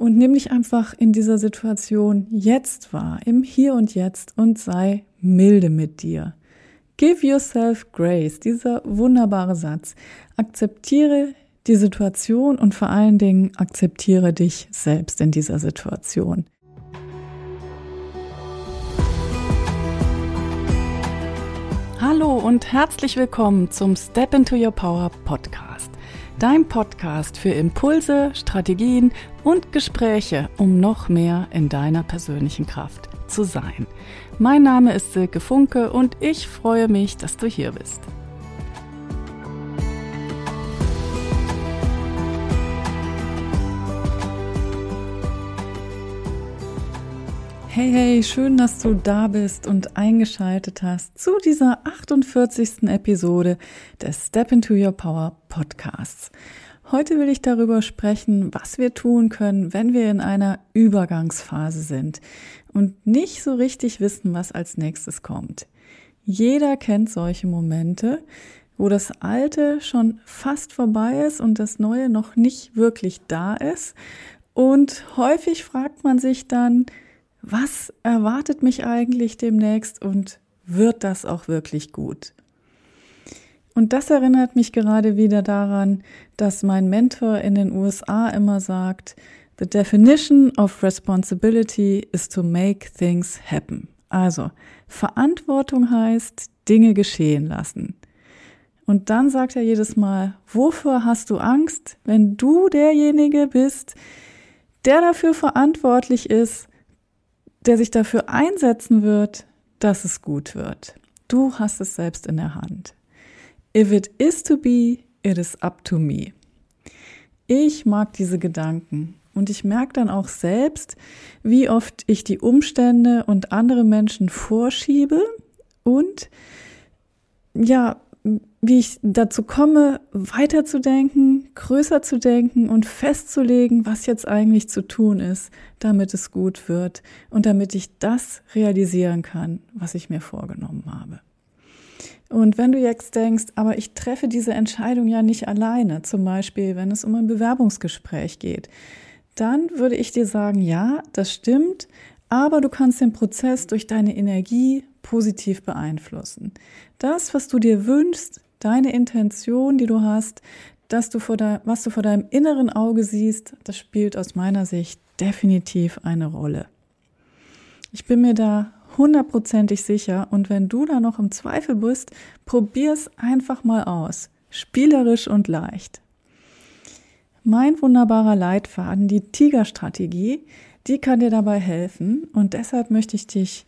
Und nimm dich einfach in dieser Situation jetzt wahr, im Hier und Jetzt und sei milde mit dir. Give yourself grace, dieser wunderbare Satz. Akzeptiere die Situation und vor allen Dingen akzeptiere dich selbst in dieser Situation. Hallo und herzlich willkommen zum Step into Your Power Podcast. Dein Podcast für Impulse, Strategien und Gespräche, um noch mehr in deiner persönlichen Kraft zu sein. Mein Name ist Silke Funke und ich freue mich, dass du hier bist. Hey, hey, schön, dass du da bist und eingeschaltet hast zu dieser 48. Episode des Step into Your Power Podcasts. Heute will ich darüber sprechen, was wir tun können, wenn wir in einer Übergangsphase sind und nicht so richtig wissen, was als nächstes kommt. Jeder kennt solche Momente, wo das Alte schon fast vorbei ist und das Neue noch nicht wirklich da ist. Und häufig fragt man sich dann, was erwartet mich eigentlich demnächst und wird das auch wirklich gut? Und das erinnert mich gerade wieder daran, dass mein Mentor in den USA immer sagt, The definition of responsibility is to make things happen. Also, Verantwortung heißt, Dinge geschehen lassen. Und dann sagt er jedes Mal, wofür hast du Angst, wenn du derjenige bist, der dafür verantwortlich ist, der sich dafür einsetzen wird, dass es gut wird. Du hast es selbst in der Hand. If it is to be, it is up to me. Ich mag diese Gedanken und ich merke dann auch selbst, wie oft ich die Umstände und andere Menschen vorschiebe und ja, wie ich dazu komme, weiterzudenken, größer zu denken und festzulegen, was jetzt eigentlich zu tun ist, damit es gut wird und damit ich das realisieren kann, was ich mir vorgenommen habe. Und wenn du jetzt denkst, aber ich treffe diese Entscheidung ja nicht alleine, zum Beispiel wenn es um ein Bewerbungsgespräch geht, dann würde ich dir sagen, ja, das stimmt, aber du kannst den Prozess durch deine Energie positiv beeinflussen. Das, was du dir wünschst, deine Intention, die du hast, dass du vor dein, was du vor deinem inneren Auge siehst, das spielt aus meiner Sicht definitiv eine Rolle. Ich bin mir da hundertprozentig sicher und wenn du da noch im Zweifel bist, probier's einfach mal aus. Spielerisch und leicht. Mein wunderbarer Leitfaden, die Tigerstrategie, die kann dir dabei helfen und deshalb möchte ich dich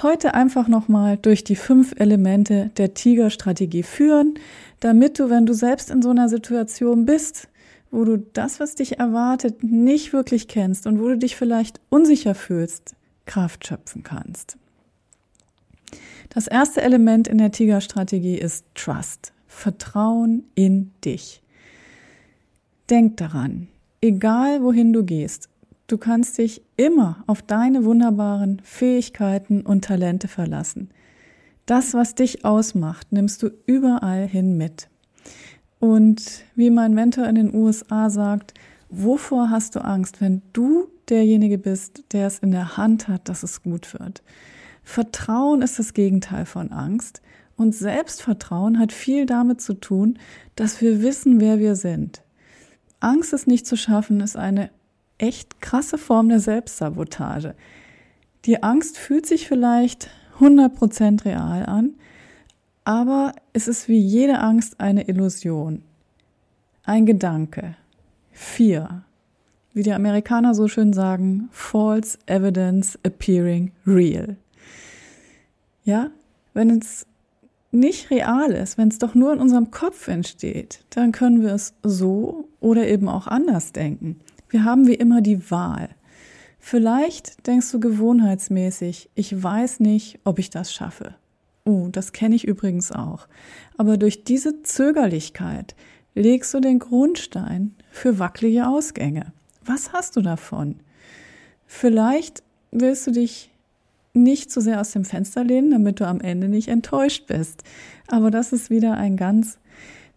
heute einfach nochmal durch die fünf Elemente der Tigerstrategie führen, damit du, wenn du selbst in so einer Situation bist, wo du das, was dich erwartet, nicht wirklich kennst und wo du dich vielleicht unsicher fühlst, Kraft schöpfen kannst. Das erste Element in der Tigerstrategie ist Trust, Vertrauen in dich. Denk daran, egal wohin du gehst, Du kannst dich immer auf deine wunderbaren Fähigkeiten und Talente verlassen. Das, was dich ausmacht, nimmst du überall hin mit. Und wie mein Mentor in den USA sagt, wovor hast du Angst, wenn du derjenige bist, der es in der Hand hat, dass es gut wird? Vertrauen ist das Gegenteil von Angst. Und Selbstvertrauen hat viel damit zu tun, dass wir wissen, wer wir sind. Angst es nicht zu schaffen, ist eine echt krasse Form der Selbstsabotage. Die Angst fühlt sich vielleicht 100% real an, aber es ist wie jede Angst eine Illusion. Ein Gedanke. Vier. Wie die Amerikaner so schön sagen, false evidence appearing real. Ja, wenn es nicht real ist, wenn es doch nur in unserem Kopf entsteht, dann können wir es so oder eben auch anders denken. Wir haben wie immer die Wahl. Vielleicht denkst du gewohnheitsmäßig, ich weiß nicht, ob ich das schaffe. Oh, das kenne ich übrigens auch. Aber durch diese Zögerlichkeit legst du den Grundstein für wackelige Ausgänge. Was hast du davon? Vielleicht willst du dich nicht zu sehr aus dem Fenster lehnen, damit du am Ende nicht enttäuscht bist. Aber das ist wieder ein ganz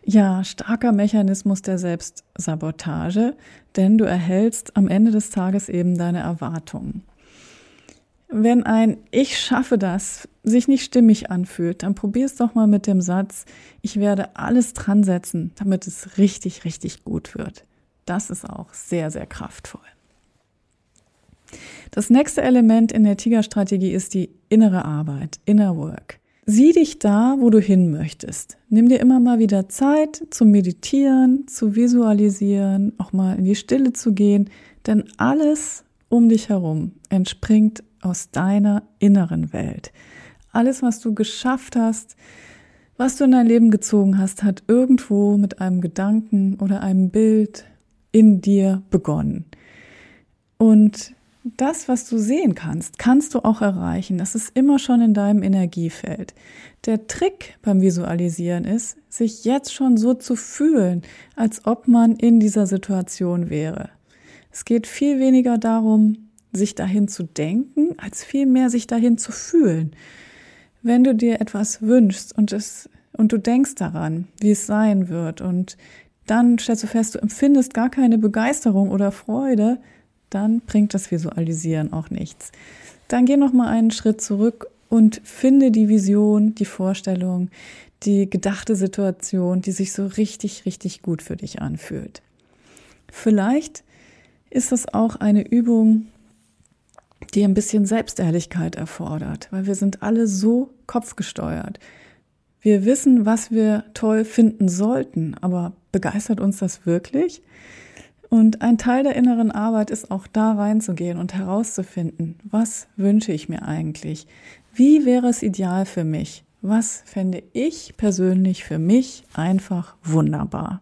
ja, starker Mechanismus der Selbstsabotage, denn du erhältst am Ende des Tages eben deine Erwartungen. Wenn ein Ich schaffe das sich nicht stimmig anfühlt, dann probier es doch mal mit dem Satz, ich werde alles dran setzen, damit es richtig, richtig gut wird. Das ist auch sehr, sehr kraftvoll. Das nächste Element in der Tigerstrategie ist die innere Arbeit, Inner Work. Sieh dich da, wo du hin möchtest. Nimm dir immer mal wieder Zeit zum Meditieren, zu visualisieren, auch mal in die Stille zu gehen, denn alles um dich herum entspringt aus deiner inneren Welt. Alles, was du geschafft hast, was du in dein Leben gezogen hast, hat irgendwo mit einem Gedanken oder einem Bild in dir begonnen. Und das, was du sehen kannst, kannst du auch erreichen. Das ist immer schon in deinem Energiefeld. Der Trick beim Visualisieren ist, sich jetzt schon so zu fühlen, als ob man in dieser Situation wäre. Es geht viel weniger darum, sich dahin zu denken, als vielmehr sich dahin zu fühlen. Wenn du dir etwas wünschst und es und du denkst daran, wie es sein wird und dann stellst du fest, du empfindest gar keine Begeisterung oder Freude, dann bringt das Visualisieren auch nichts. Dann geh noch mal einen Schritt zurück und finde die Vision, die Vorstellung, die gedachte Situation, die sich so richtig, richtig gut für dich anfühlt. Vielleicht ist das auch eine Übung, die ein bisschen Selbstehrlichkeit erfordert, weil wir sind alle so kopfgesteuert. Wir wissen, was wir toll finden sollten, aber begeistert uns das wirklich? Und ein Teil der inneren Arbeit ist auch da reinzugehen und herauszufinden, was wünsche ich mir eigentlich? Wie wäre es ideal für mich? Was fände ich persönlich für mich einfach wunderbar?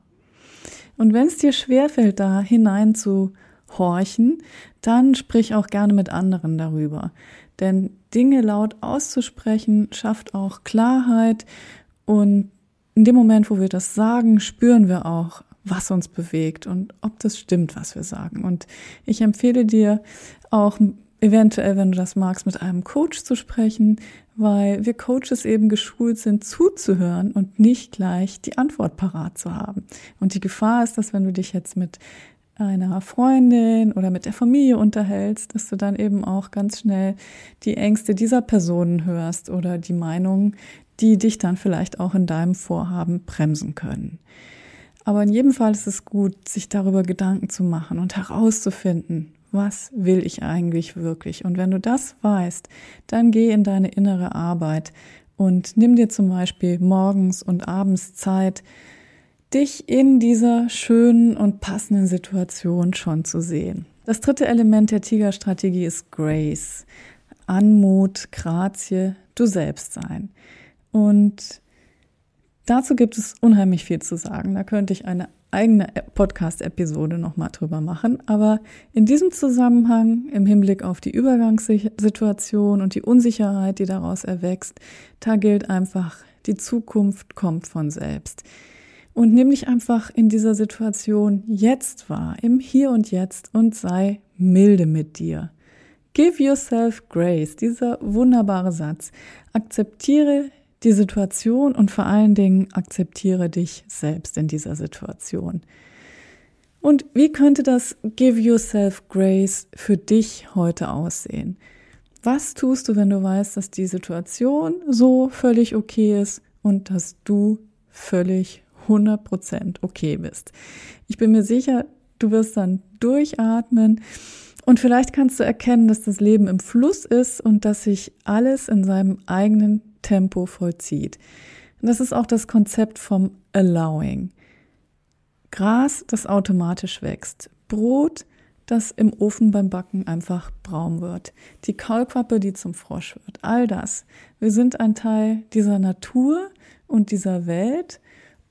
Und wenn es dir schwerfällt, da hinein zu horchen, dann sprich auch gerne mit anderen darüber. Denn Dinge laut auszusprechen schafft auch Klarheit und in dem Moment, wo wir das sagen, spüren wir auch, was uns bewegt und ob das stimmt, was wir sagen. Und ich empfehle dir auch eventuell, wenn du das magst, mit einem Coach zu sprechen, weil wir Coaches eben geschult sind, zuzuhören und nicht gleich die Antwort parat zu haben. Und die Gefahr ist, dass wenn du dich jetzt mit einer Freundin oder mit der Familie unterhältst, dass du dann eben auch ganz schnell die Ängste dieser Personen hörst oder die Meinungen, die dich dann vielleicht auch in deinem Vorhaben bremsen können. Aber in jedem Fall ist es gut, sich darüber Gedanken zu machen und herauszufinden, was will ich eigentlich wirklich. Und wenn du das weißt, dann geh in deine innere Arbeit und nimm dir zum Beispiel morgens und abends Zeit, dich in dieser schönen und passenden Situation schon zu sehen. Das dritte Element der Tigerstrategie ist Grace. Anmut, Grazie, du selbst sein. Und dazu gibt es unheimlich viel zu sagen. Da könnte ich eine eigene Podcast-Episode nochmal drüber machen. Aber in diesem Zusammenhang, im Hinblick auf die Übergangssituation und die Unsicherheit, die daraus erwächst, da gilt einfach, die Zukunft kommt von selbst. Und nimm dich einfach in dieser Situation jetzt wahr, im Hier und Jetzt und sei milde mit dir. Give yourself grace, dieser wunderbare Satz. Akzeptiere die Situation und vor allen Dingen akzeptiere dich selbst in dieser Situation. Und wie könnte das Give Yourself Grace für dich heute aussehen? Was tust du, wenn du weißt, dass die Situation so völlig okay ist und dass du völlig 100% okay bist? Ich bin mir sicher, du wirst dann durchatmen und vielleicht kannst du erkennen, dass das Leben im Fluss ist und dass sich alles in seinem eigenen Tempo vollzieht. Und das ist auch das Konzept vom Allowing. Gras, das automatisch wächst. Brot, das im Ofen beim Backen einfach braun wird. Die Kaulquappe, die zum Frosch wird. All das. Wir sind ein Teil dieser Natur und dieser Welt.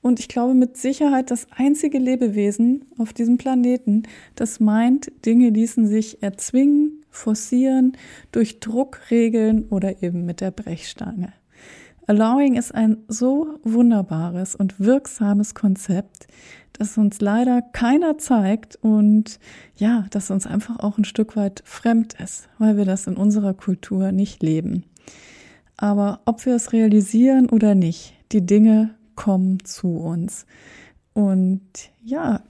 Und ich glaube mit Sicherheit das einzige Lebewesen auf diesem Planeten, das meint, Dinge ließen sich erzwingen, forcieren, durch Druck regeln oder eben mit der Brechstange. Allowing ist ein so wunderbares und wirksames Konzept, das uns leider keiner zeigt und ja, das uns einfach auch ein Stück weit fremd ist, weil wir das in unserer Kultur nicht leben. Aber ob wir es realisieren oder nicht, die Dinge kommen zu uns. Und ja,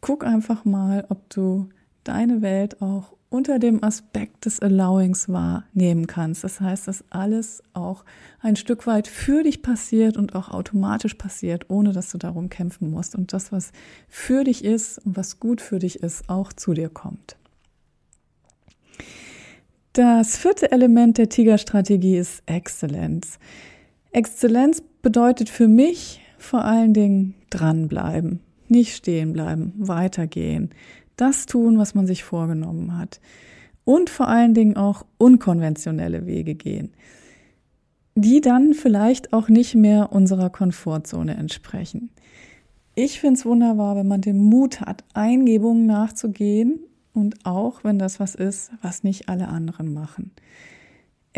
guck einfach mal, ob du deine Welt auch unter dem Aspekt des Allowings wahrnehmen kannst. Das heißt, dass alles auch ein Stück weit für dich passiert und auch automatisch passiert, ohne dass du darum kämpfen musst. Und das, was für dich ist und was gut für dich ist, auch zu dir kommt. Das vierte Element der Tigerstrategie ist Exzellenz. Exzellenz bedeutet für mich vor allen Dingen dranbleiben, nicht stehen bleiben, weitergehen, das tun, was man sich vorgenommen hat. Und vor allen Dingen auch unkonventionelle Wege gehen, die dann vielleicht auch nicht mehr unserer Komfortzone entsprechen. Ich finde es wunderbar, wenn man den Mut hat, Eingebungen nachzugehen und auch wenn das was ist, was nicht alle anderen machen.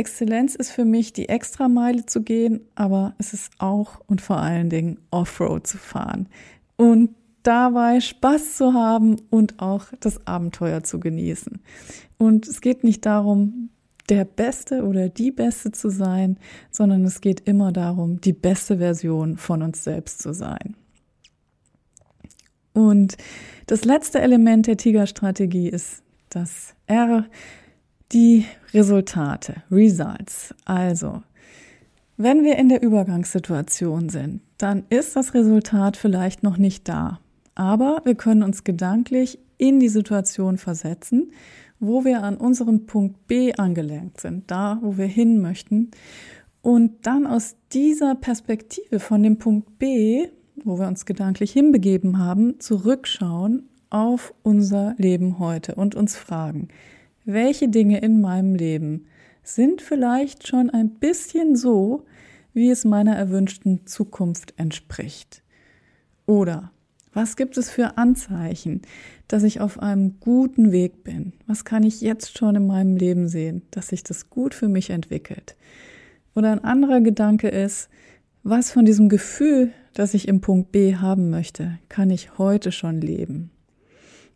Exzellenz ist für mich, die Extrameile zu gehen, aber es ist auch und vor allen Dingen Offroad zu fahren und dabei Spaß zu haben und auch das Abenteuer zu genießen. Und es geht nicht darum, der Beste oder die Beste zu sein, sondern es geht immer darum, die beste Version von uns selbst zu sein. Und das letzte Element der Tigerstrategie ist das R, die Resultate, Results. Also, wenn wir in der Übergangssituation sind, dann ist das Resultat vielleicht noch nicht da. Aber wir können uns gedanklich in die Situation versetzen, wo wir an unserem Punkt B angelangt sind, da, wo wir hin möchten. Und dann aus dieser Perspektive von dem Punkt B, wo wir uns gedanklich hinbegeben haben, zurückschauen auf unser Leben heute und uns fragen, welche Dinge in meinem Leben sind vielleicht schon ein bisschen so, wie es meiner erwünschten Zukunft entspricht. Oder was gibt es für Anzeichen, dass ich auf einem guten Weg bin? Was kann ich jetzt schon in meinem Leben sehen, dass sich das gut für mich entwickelt? Oder ein anderer Gedanke ist, was von diesem Gefühl, das ich im Punkt B haben möchte, kann ich heute schon leben?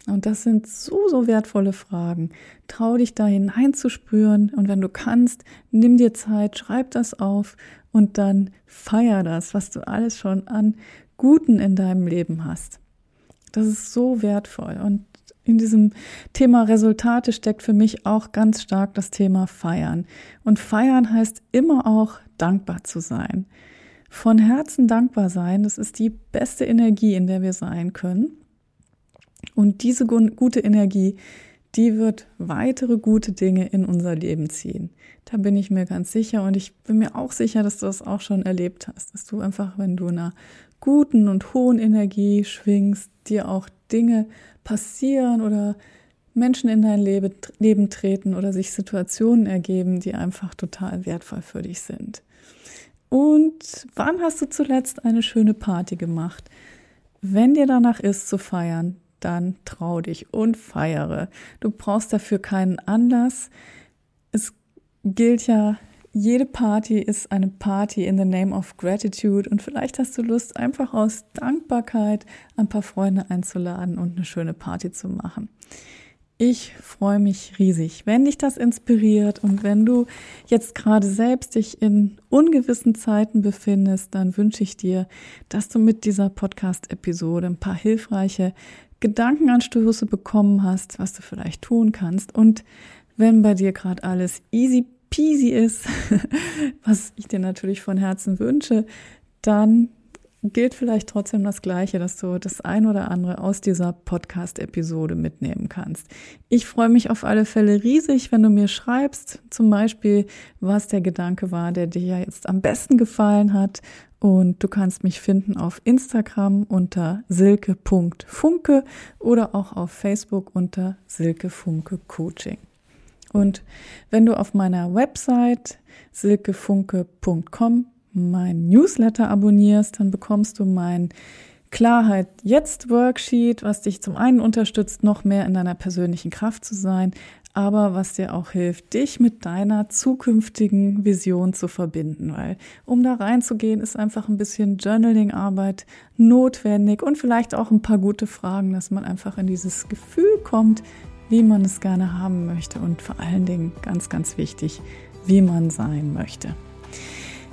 Und das sind so, so wertvolle Fragen. Trau dich da hineinzuspüren und wenn du kannst, nimm dir Zeit, schreib das auf und dann feier das, was du alles schon an Guten in deinem Leben hast. Das ist so wertvoll. Und in diesem Thema Resultate steckt für mich auch ganz stark das Thema Feiern. Und Feiern heißt immer auch dankbar zu sein. Von Herzen dankbar sein, das ist die beste Energie, in der wir sein können. Und diese gute Energie, die wird weitere gute Dinge in unser Leben ziehen. Da bin ich mir ganz sicher und ich bin mir auch sicher, dass du das auch schon erlebt hast, dass du einfach, wenn du in einer guten und hohen Energie schwingst, dir auch Dinge passieren oder Menschen in dein Leben treten oder sich Situationen ergeben, die einfach total wertvoll für dich sind. Und wann hast du zuletzt eine schöne Party gemacht? Wenn dir danach ist zu feiern, dann trau dich und feiere. Du brauchst dafür keinen Anlass. Es gilt ja jede Party ist eine Party in the name of gratitude und vielleicht hast du Lust, einfach aus Dankbarkeit ein paar Freunde einzuladen und eine schöne Party zu machen. Ich freue mich riesig, wenn dich das inspiriert und wenn du jetzt gerade selbst dich in ungewissen Zeiten befindest, dann wünsche ich dir, dass du mit dieser Podcast-Episode ein paar hilfreiche Gedankenanstöße bekommen hast, was du vielleicht tun kannst. Und wenn bei dir gerade alles easy peasy ist, was ich dir natürlich von Herzen wünsche, dann gilt vielleicht trotzdem das Gleiche, dass du das ein oder andere aus dieser Podcast-Episode mitnehmen kannst. Ich freue mich auf alle Fälle riesig, wenn du mir schreibst, zum Beispiel, was der Gedanke war, der dir jetzt am besten gefallen hat. Und du kannst mich finden auf Instagram unter silke.funke oder auch auf Facebook unter silkefunke Coaching. Und wenn du auf meiner Website silkefunke.com mein Newsletter abonnierst, dann bekommst du mein Klarheit jetzt Worksheet, was dich zum einen unterstützt, noch mehr in deiner persönlichen Kraft zu sein, aber was dir auch hilft, dich mit deiner zukünftigen Vision zu verbinden, weil um da reinzugehen, ist einfach ein bisschen Journaling-Arbeit notwendig und vielleicht auch ein paar gute Fragen, dass man einfach in dieses Gefühl kommt, wie man es gerne haben möchte und vor allen Dingen ganz, ganz wichtig, wie man sein möchte.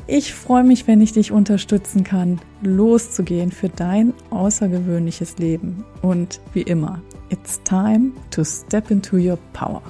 Ich freue mich, wenn ich dich unterstützen kann, loszugehen für dein außergewöhnliches Leben. Und wie immer, it's time to step into your power.